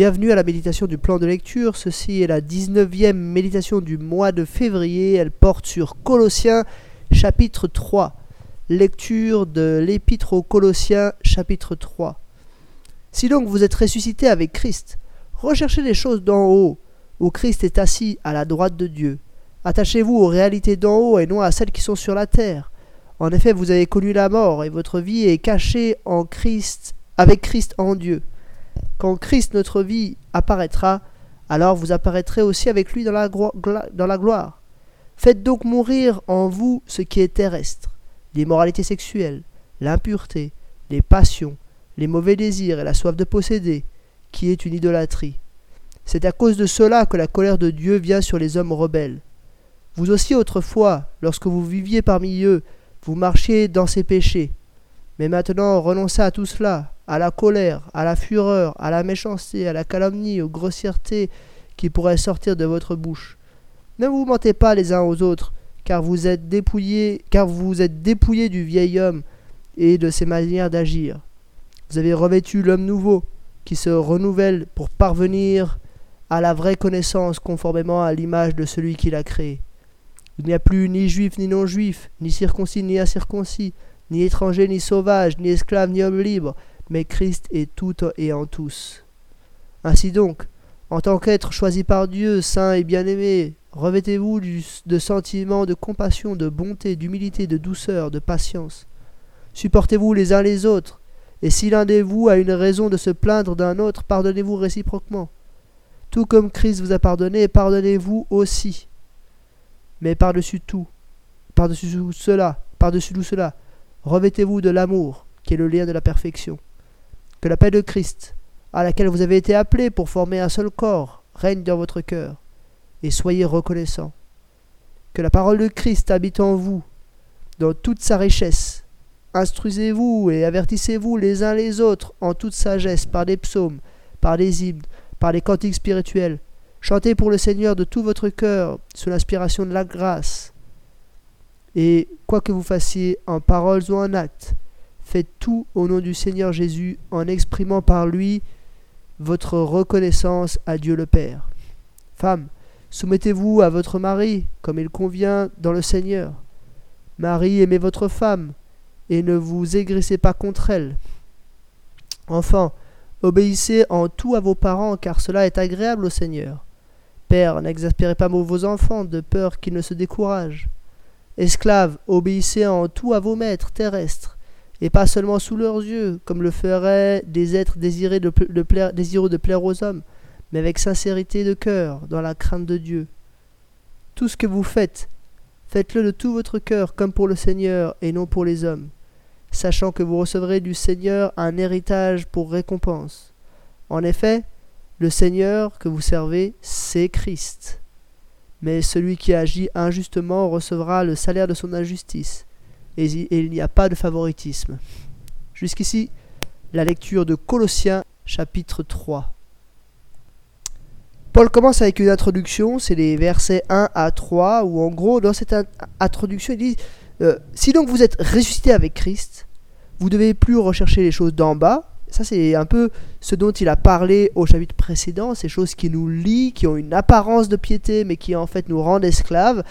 Bienvenue à la méditation du plan de lecture. Ceci est la 19e méditation du mois de février. Elle porte sur Colossiens chapitre 3. Lecture de l'épître aux Colossiens chapitre 3. Si donc vous êtes ressuscité avec Christ, recherchez les choses d'en haut, où Christ est assis à la droite de Dieu. Attachez-vous aux réalités d'en haut et non à celles qui sont sur la terre. En effet, vous avez connu la mort et votre vie est cachée en Christ, avec Christ en Dieu. Quand Christ notre vie apparaîtra, alors vous apparaîtrez aussi avec lui dans la, gloire. Faites donc mourir en vous ce qui est terrestre, l'immoralité sexuelle, l'impureté, les passions, les mauvais désirs et la soif de posséder, qui est une idolâtrie. C'est à cause de cela que la colère de Dieu vient sur les hommes rebelles. Vous aussi autrefois, lorsque vous viviez parmi eux, vous marchiez dans ces péchés. Mais maintenant renoncez à tout cela, à la colère, à la fureur, à la méchanceté, à la calomnie, aux grossièretés qui pourraient sortir de votre bouche. Ne vous mentez pas les uns aux autres, car vous êtes dépouillés, car vous êtes dépouillés du vieil homme et de ses manières d'agir. Vous avez revêtu l'homme nouveau, qui se renouvelle pour parvenir à la vraie connaissance conformément à l'image de celui qui l'a créé. Il n'y a plus ni juif ni non-juif, ni circoncis ni incirconcis, ni étranger ni sauvage, ni esclave ni homme libre, mais Christ est tout et en tous. Ainsi donc, en tant qu'être choisi par Dieu, saint et bien-aimé, revêtez-vous de sentiments de compassion, de bonté, d'humilité, de douceur, de patience. Supportez-vous les uns les autres, et si l'un de vous a une raison de se plaindre d'un autre, pardonnez-vous réciproquement. Tout comme Christ vous a pardonné, pardonnez-vous aussi. Mais par-dessus tout, par-dessus cela, par-dessus tout cela, revêtez-vous de l'amour, qui est le lien de la perfection. Que la paix de Christ, à laquelle vous avez été appelés pour former un seul corps, règne dans votre cœur, et soyez reconnaissants. Que la parole de Christ habite en vous, dans toute sa richesse. Instruisez-vous et avertissez-vous les uns les autres en toute sagesse par des psaumes, par des hymnes, par les cantiques spirituels. Chantez pour le Seigneur de tout votre cœur, sous l'inspiration de la grâce. Et quoi que vous fassiez en paroles ou en actes, Faites tout au nom du Seigneur Jésus en exprimant par lui votre reconnaissance à Dieu le Père. Femme, soumettez-vous à votre mari comme il convient dans le Seigneur. Marie, aimez votre femme et ne vous aigrissez pas contre elle. Enfants, obéissez en tout à vos parents car cela est agréable au Seigneur. Père, n'exaspérez pas vos enfants de peur qu'ils ne se découragent. Esclaves, obéissez en tout à vos maîtres terrestres et pas seulement sous leurs yeux, comme le feraient des êtres désirés désireux de plaire aux hommes, mais avec sincérité de cœur, dans la crainte de Dieu. Tout ce que vous faites, faites-le de tout votre cœur, comme pour le Seigneur, et non pour les hommes, sachant que vous recevrez du Seigneur un héritage pour récompense. En effet, le Seigneur que vous servez, c'est Christ. Mais celui qui agit injustement recevra le salaire de son injustice et il n'y a pas de favoritisme. Jusqu'ici, la lecture de Colossiens chapitre 3. Paul commence avec une introduction, c'est les versets 1 à 3, où en gros, dans cette introduction, il dit euh, Si donc vous êtes ressuscité avec Christ, vous devez plus rechercher les choses d'en bas. Ça, c'est un peu ce dont il a parlé au chapitre précédent, ces choses qui nous lient, qui ont une apparence de piété, mais qui en fait nous rendent esclaves.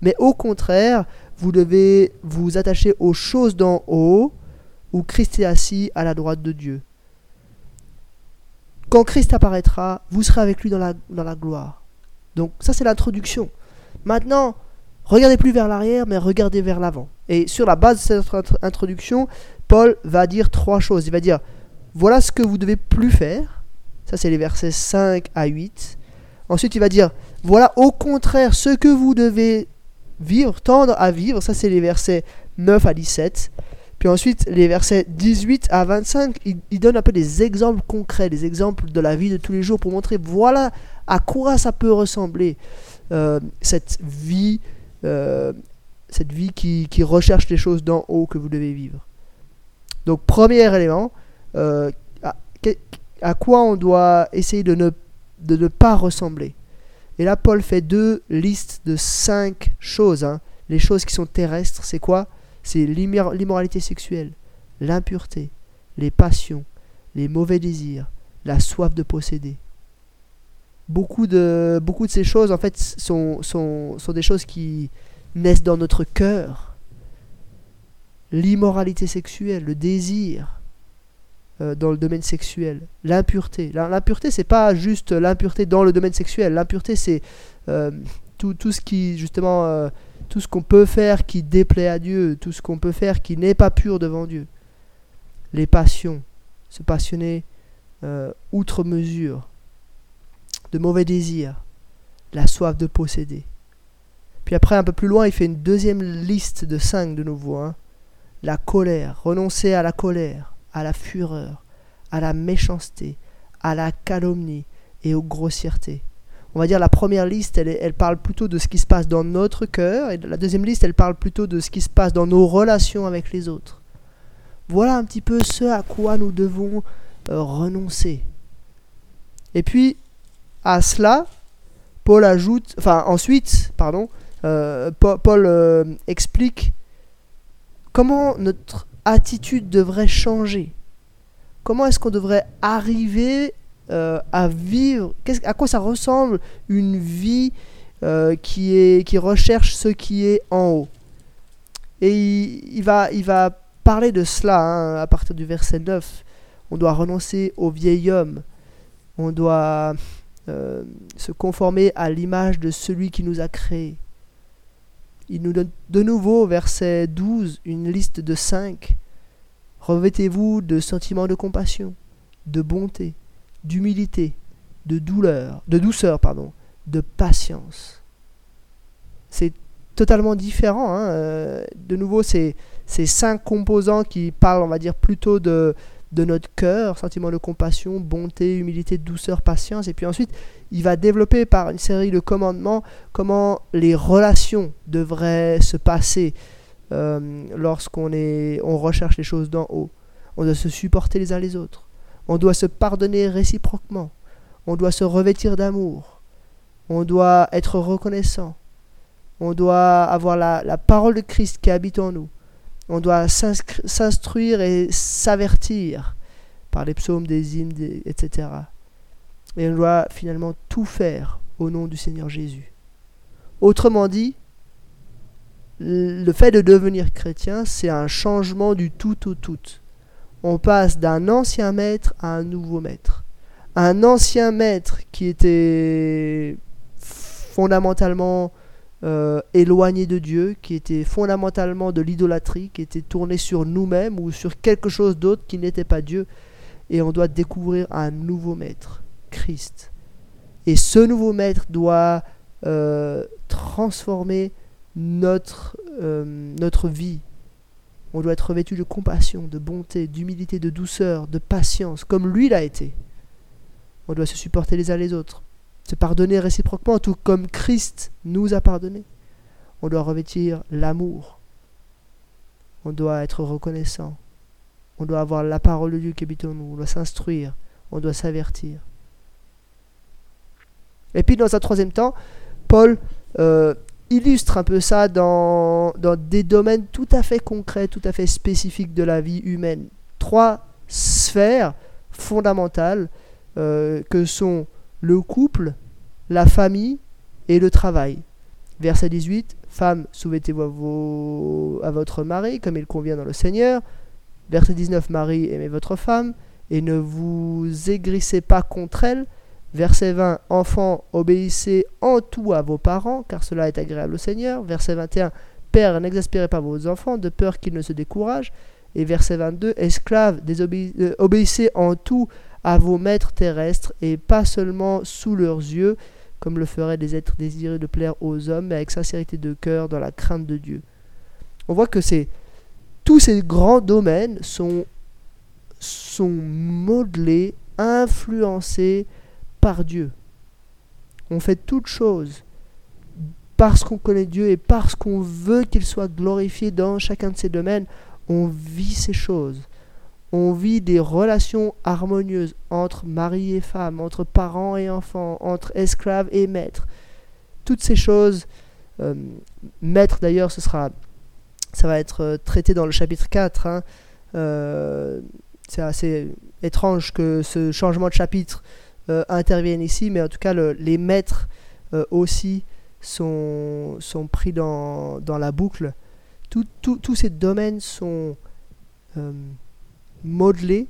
Mais au contraire, vous devez vous attacher aux choses d'en haut, où Christ est assis à la droite de Dieu. Quand Christ apparaîtra, vous serez avec lui dans la, gloire. Donc ça c'est l'introduction. Maintenant, regardez plus vers l'arrière, mais regardez vers l'avant. Et sur la base de cette introduction, Paul va dire trois choses. Il va dire, voilà ce que vous devez plus faire. Ça c'est les versets 5 à 8. Ensuite il va dire, voilà au contraire ce que vous devez vivre, tendre à vivre. Ça, c'est les versets 9 à 17. Puis ensuite, les versets 18 à 25, il, donne un peu des exemples concrets, des exemples de la vie de tous les jours pour montrer voilà à quoi ça peut ressembler euh, cette vie, euh, cette vie qui, qui, recherche les choses d'en haut que vous devez vivre. Donc, premier élément, euh, à, à, quoi on doit essayer de ne, de ne pas ressembler. Et là, Paul fait deux listes de cinq choses. Hein. Les choses qui sont terrestres, c'est quoi? C'est l'immoralité sexuelle, l'impureté, les passions, les mauvais désirs, la soif de posséder. beaucoup de, beaucoup de ces choses, en fait, sont, sont, sont des choses qui naissent dans notre cœur. L'immoralité sexuelle, le désir euh, dans le domaine sexuel, l'impureté. L'impureté, c'est pas juste l'impureté dans le domaine sexuel. L'impureté, c'est euh, tout, ce qui, justement, euh, tout ce qu'on peut faire qui déplaît à Dieu, tout ce qu'on peut faire qui n'est pas pur devant Dieu. Les passions, se passionner outre mesure, de mauvais désirs, la soif de posséder. Puis après, un peu plus loin, il fait une deuxième liste de cinq de nouveau. Hein. La colère, renoncer à la colère, à la fureur, à la méchanceté, à la calomnie et aux grossièretés. On va dire la première liste, elle, parle plutôt de ce qui se passe dans notre cœur, et la deuxième liste, elle parle plutôt de ce qui se passe dans nos relations avec les autres. Voilà un petit peu ce à quoi nous devons euh, renoncer. Et puis, à cela, Paul ajoute, enfin ensuite, pardon, euh, Paul, euh, explique comment notre attitude devrait changer. Comment est-ce qu'on devrait arriver euh, à vivre À quoi ça ressemble une vie qui, est, qui recherche ce qui est en haut Et il, va, il va parler de cela hein, à partir du verset 9. On doit renoncer au vieil homme. On doit euh, se conformer à l'image de celui qui nous a créés. Il nous donne de nouveau, verset 12, une liste de cinq. Revêtez-vous de sentiments de compassion, de bonté, d'humilité, de douleur, de douceur, pardon, de patience. C'est totalement différent. Hein. Euh, de nouveau, c'est ces cinq composants qui parlent, on va dire, plutôt de, de notre cœur, sentiment de compassion, bonté, humilité, douceur, patience. Et puis ensuite, il va développer par une série de commandements comment les relations devraient se passer euh, lorsqu'on on recherche les choses d'en haut. On doit se supporter les uns les autres. On doit se pardonner réciproquement. On doit se revêtir d'amour. On doit être reconnaissant. On doit avoir la, parole de Christ qui habite en nous on doit s'instruire et s'avertir par les psaumes, des hymnes, etc. Et on doit finalement tout faire au nom du Seigneur Jésus. Autrement dit, le fait de devenir chrétien, c'est un changement du tout au tout. On passe d'un ancien maître à un nouveau maître. Un ancien maître qui était fondamentalement euh, éloigné de Dieu, qui était fondamentalement de l'idolâtrie, qui était tourné sur nous-mêmes ou sur quelque chose d'autre qui n'était pas Dieu. Et on doit découvrir un nouveau maître, Christ. Et ce nouveau maître doit euh, transformer notre, euh, notre vie. On doit être revêtu de compassion, de bonté, d'humilité, de douceur, de patience, comme lui l'a été. On doit se supporter les uns les autres se pardonner réciproquement, tout comme Christ nous a pardonné. On doit revêtir l'amour. On doit être reconnaissant. On doit avoir la parole de Dieu qui habite en nous. On doit s'instruire. On doit s'avertir. Et puis dans un troisième temps, Paul euh, illustre un peu ça dans, des domaines tout à fait concrets, tout à fait spécifiques de la vie humaine. Trois sphères fondamentales euh, que sont le couple, la famille et le travail. Verset 18, Femmes, soumettez-vous à, votre mari comme il convient dans le Seigneur. Verset 19, Marie, aimez votre femme et ne vous aigrissez pas contre elle. Verset 20, Enfants, obéissez en tout à vos parents, car cela est agréable au Seigneur. Verset 21, Père, n'exaspérez pas vos enfants, de peur qu'ils ne se découragent. Et verset 22, Esclaves, euh, obéissez en tout à vos maîtres terrestres et pas seulement sous leurs yeux, comme le feraient des êtres désirés de plaire aux hommes, mais avec sincérité de cœur dans la crainte de Dieu. On voit que tous ces grands domaines sont modelés, influencés par Dieu. On fait toutes choses parce qu'on connaît Dieu et parce qu'on veut qu'il soit glorifié dans chacun de ces domaines. On vit ces choses on vit des relations harmonieuses entre mari et femme, entre parents et enfants, entre esclaves et maîtres. Toutes ces choses, euh, maître d'ailleurs, ce sera, ça va être euh, traité dans le chapitre 4. Hein. Euh, c'est assez étrange que ce changement de chapitre interviennent ici, mais en tout cas les maîtres euh, aussi sont, sont pris dans, dans la boucle. tous ces domaines sont euh, modelés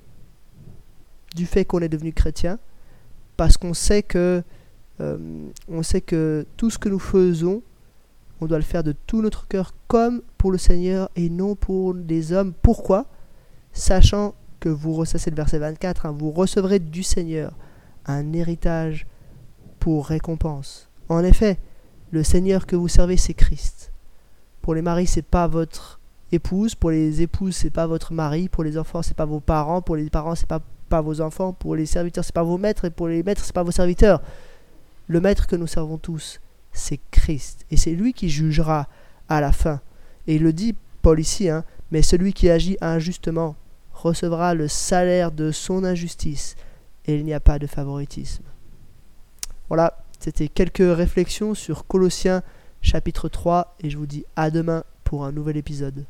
du fait qu'on est devenu chrétien, parce qu'on sait que on sait que tout ce que nous faisons, on doit le faire de tout notre cœur comme pour le Seigneur et non pour les hommes. Pourquoi? Sachant que vous, c'est le verset 24, hein, vous recevrez du Seigneur un héritage pour récompense. En effet, le Seigneur que vous servez, c'est Christ. Pour les maris, c'est pas votre épouse, pour les épouses, c'est pas votre mari, pour les enfants, c'est pas vos parents, pour les parents, c'est pas, pas vos enfants, pour les serviteurs, c'est pas vos maîtres, et pour les maîtres, c'est pas vos serviteurs. Le maître que nous servons tous, c'est Christ. Et c'est lui qui jugera à la fin. Et il le dit, Paul ici, hein, mais celui qui agit injustement recevra le salaire de son injustice et il n'y a pas de favoritisme. Voilà, c'était quelques réflexions sur Colossiens chapitre 3 et je vous dis à demain pour un nouvel épisode.